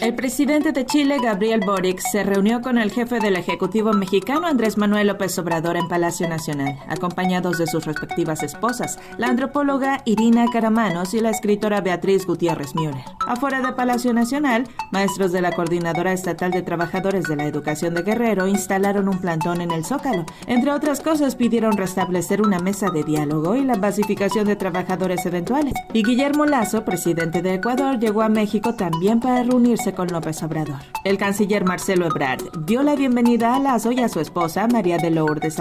El presidente de Chile, Gabriel Boric, se reunió con el jefe del Ejecutivo mexicano, Andrés Manuel López Obrador, en Palacio Nacional, acompañados de sus respectivas esposas, la antropóloga Irina Caramanos y la escritora Beatriz Gutiérrez Müller. Afuera de Palacio Nacional, maestros de la Coordinadora Estatal de Trabajadores de la Educación de Guerrero instalaron un plantón en el Zócalo. Entre otras cosas, pidieron restablecer una mesa de diálogo y la pacificación de trabajadores eventuales. Y Guillermo Lazo, presidente de Ecuador, llegó a México también para reunirse con López Obrador. El canciller Marcelo Ebrard dio la bienvenida a Lazo y a su esposa María de Lourdes.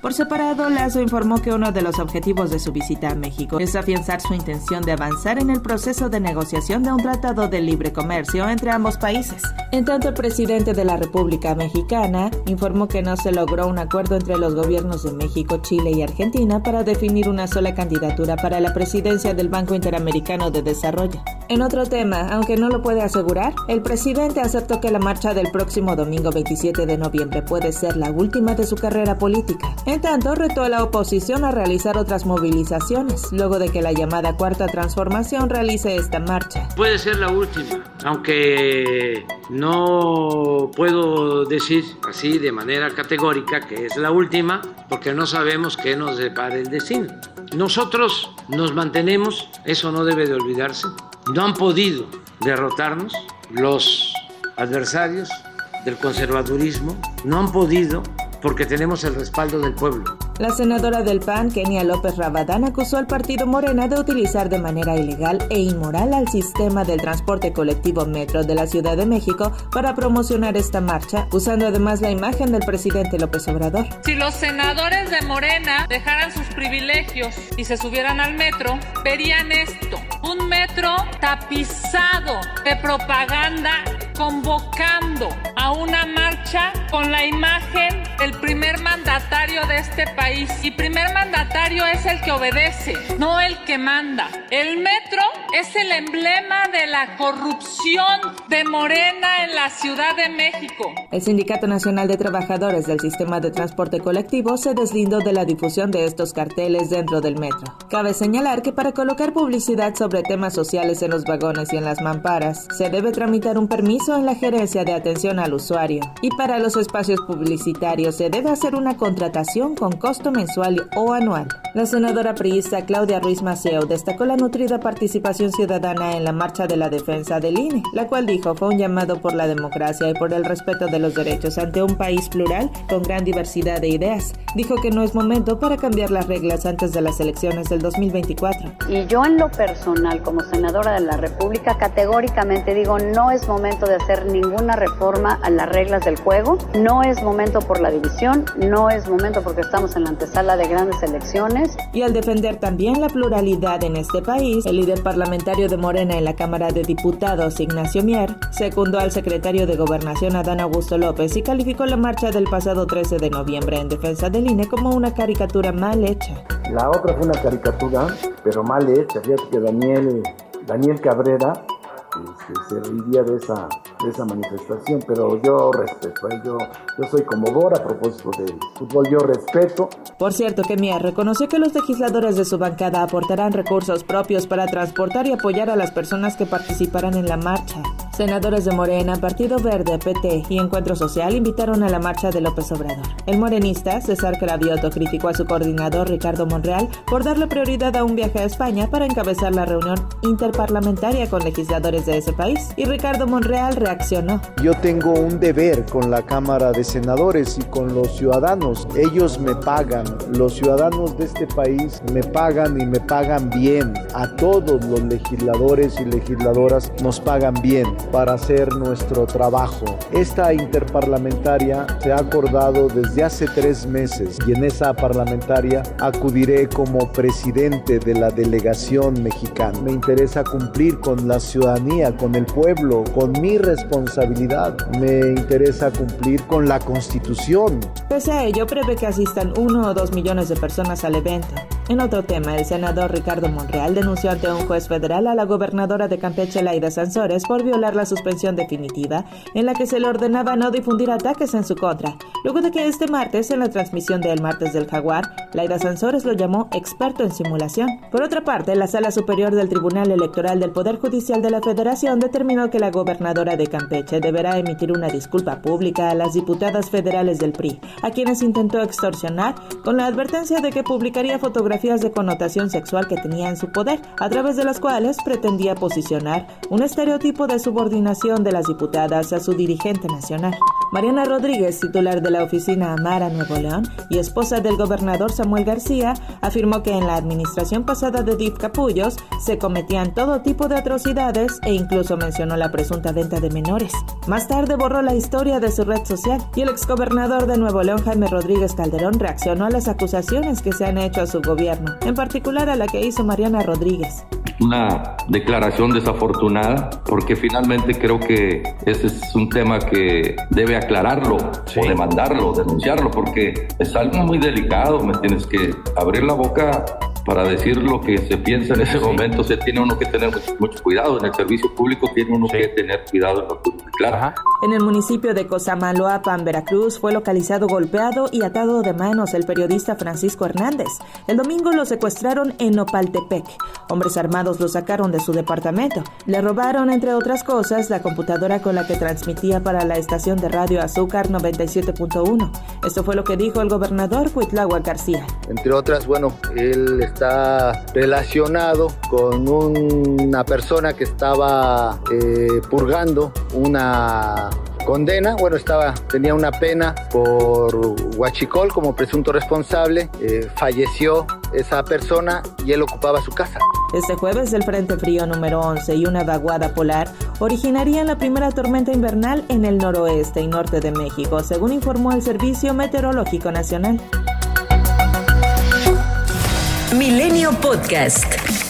Por separado, Lazo informó que uno de los objetivos de su visita a México es afianzar su intención de avanzar en el proceso de negociación de un tratado de libre comercio entre ambos países. En tanto, el presidente de la República Mexicana informó que no se logró un acuerdo entre los gobiernos de México, Chile y Argentina para definir una sola candidatura para la presidencia del Banco Interamericano de Desarrollo. En otro tema, aunque no lo puede asegurar, el presidente aceptó que la marcha del próximo domingo 27 de noviembre puede ser la última de su carrera política. En tanto, retó a la oposición a realizar otras movilizaciones, luego de que la llamada Cuarta Transformación realice esta marcha. Puede ser la última, aunque no puedo decir así de manera categórica que es la última, porque no sabemos qué nos depara el destino. Nosotros nos mantenemos, eso no debe de olvidarse, no han podido derrotarnos los adversarios del conservadurismo, no han podido porque tenemos el respaldo del pueblo. La senadora del PAN, Kenia López Rabadán, acusó al partido Morena de utilizar de manera ilegal e inmoral al sistema del transporte colectivo Metro de la Ciudad de México para promocionar esta marcha, usando además la imagen del presidente López Obrador. Si los senadores de Morena dejaran sus privilegios y se subieran al metro, verían esto, un metro tapizado de propaganda convocando a una marcha con la imagen del primer mandatario de este país. Y primer mandatario es el que obedece, no el que manda. El metro es el emblema de la corrupción de Morena en la Ciudad de México. El Sindicato Nacional de Trabajadores del Sistema de Transporte Colectivo se deslindó de la difusión de estos carteles dentro del metro. Cabe señalar que para colocar publicidad sobre temas sociales en los vagones y en las mamparas, se debe tramitar un permiso en la gerencia de atención al usuario. Y para los espacios publicitarios se debe hacer una contratación con costo mensual o anual. La senadora priista Claudia Ruiz Maceo destacó la nutrida participación ciudadana en la marcha de la defensa del INE, la cual dijo fue un llamado por la democracia y por el respeto de los derechos ante un país plural con gran diversidad de ideas. Dijo que no es momento para cambiar las reglas antes de las elecciones del 2024. Y yo en lo personal, como senadora de la República, categóricamente digo, no es momento de hacer ninguna reforma a las reglas del juego, no es momento por la división, no es momento porque estamos en la antesala de grandes elecciones. Y al defender también la pluralidad en este país, el líder parlamentario de Morena en la Cámara de Diputados, Ignacio Mier, secundó al secretario de Gobernación Adán Augusto López y calificó la marcha del pasado 13 de noviembre en defensa del INE como una caricatura mal hecha. La otra fue una caricatura, pero mal hecha. Fíjate que Daniel, Daniel Cabrera este, se reiría de esa, de esa manifestación, pero yo respeto, ¿eh? yo, yo soy como Bora a propósito del fútbol, yo respeto. Por cierto, que Mier reconoció que los legisladores de su bancada aportarán recursos propios para transportar y apoyar a las personas que participarán en la marcha. Senadores de Morena, Partido Verde, PT y Encuentro Social invitaron a la marcha de López Obrador. El morenista, César Cravioto, criticó a su coordinador Ricardo Monreal por darle prioridad a un viaje a España para encabezar la reunión interparlamentaria con legisladores de ese país. Y Ricardo Monreal reaccionó. Yo tengo un deber con la Cámara de Senadores y con los ciudadanos. Ellos me pagan. Los ciudadanos de este país me pagan y me pagan bien. A todos los legisladores y legisladoras nos pagan bien para hacer nuestro trabajo. Esta interparlamentaria se ha acordado desde hace tres meses y en esa parlamentaria acudiré como presidente de la delegación mexicana. Me interesa cumplir con la ciudadanía, con el pueblo, con mi responsabilidad responsabilidad. Me interesa cumplir con la Constitución. Pese a ello, prevé que asistan uno o dos millones de personas al evento. En otro tema, el senador Ricardo Monreal denunció ante un juez federal a la gobernadora de Campeche, Laida Sansores, por violar la suspensión definitiva en la que se le ordenaba no difundir ataques en su contra, luego de que este martes, en la transmisión de El Martes del Jaguar, Laida Sansores lo llamó experto en simulación. Por otra parte, la Sala Superior del Tribunal Electoral del Poder Judicial de la Federación determinó que la gobernadora de Campeche deberá emitir una disculpa pública a las diputadas federales del PRI, a quienes intentó extorsionar con la advertencia de que publicaría fotografías de connotación sexual que tenía en su poder, a través de las cuales pretendía posicionar un estereotipo de subordinación de las diputadas a su dirigente nacional. Mariana Rodríguez, titular de la oficina Amara Nuevo León y esposa del gobernador Samuel García, afirmó que en la administración pasada de Div Capullos se cometían todo tipo de atrocidades e incluso mencionó la presunta venta de menores. Más tarde borró la historia de su red social y el exgobernador de Nuevo León Jaime Rodríguez Calderón reaccionó a las acusaciones que se han hecho a su gobierno, en particular a la que hizo Mariana Rodríguez una declaración desafortunada porque finalmente creo que ese es un tema que debe aclararlo o demandarlo, denunciarlo porque es algo muy delicado, me tienes que abrir la boca para decir lo que se piensa en ese momento, se tiene uno que tener mucho, cuidado. En el servicio público tiene uno que tener cuidado en lo que declara. En el municipio de Cosamaloapan, Veracruz, fue localizado golpeado y atado de manos el periodista Francisco Hernández. El domingo lo secuestraron en Nopaltepec. Hombres armados lo sacaron de su departamento. Le robaron, entre otras cosas, la computadora con la que transmitía para la estación de radio Azúcar 97.1. Esto fue lo que dijo el gobernador Huitlagua García. Entre otras, bueno, él está relacionado con una persona que estaba eh, purgando una condena, bueno, estaba, tenía una pena por huachicol como presunto responsable, eh, falleció esa persona y él ocupaba su casa. Este jueves el Frente Frío número 11 y una vaguada polar originarían la primera tormenta invernal en el noroeste y norte de México, según informó el Servicio Meteorológico Nacional. Milenio Podcast.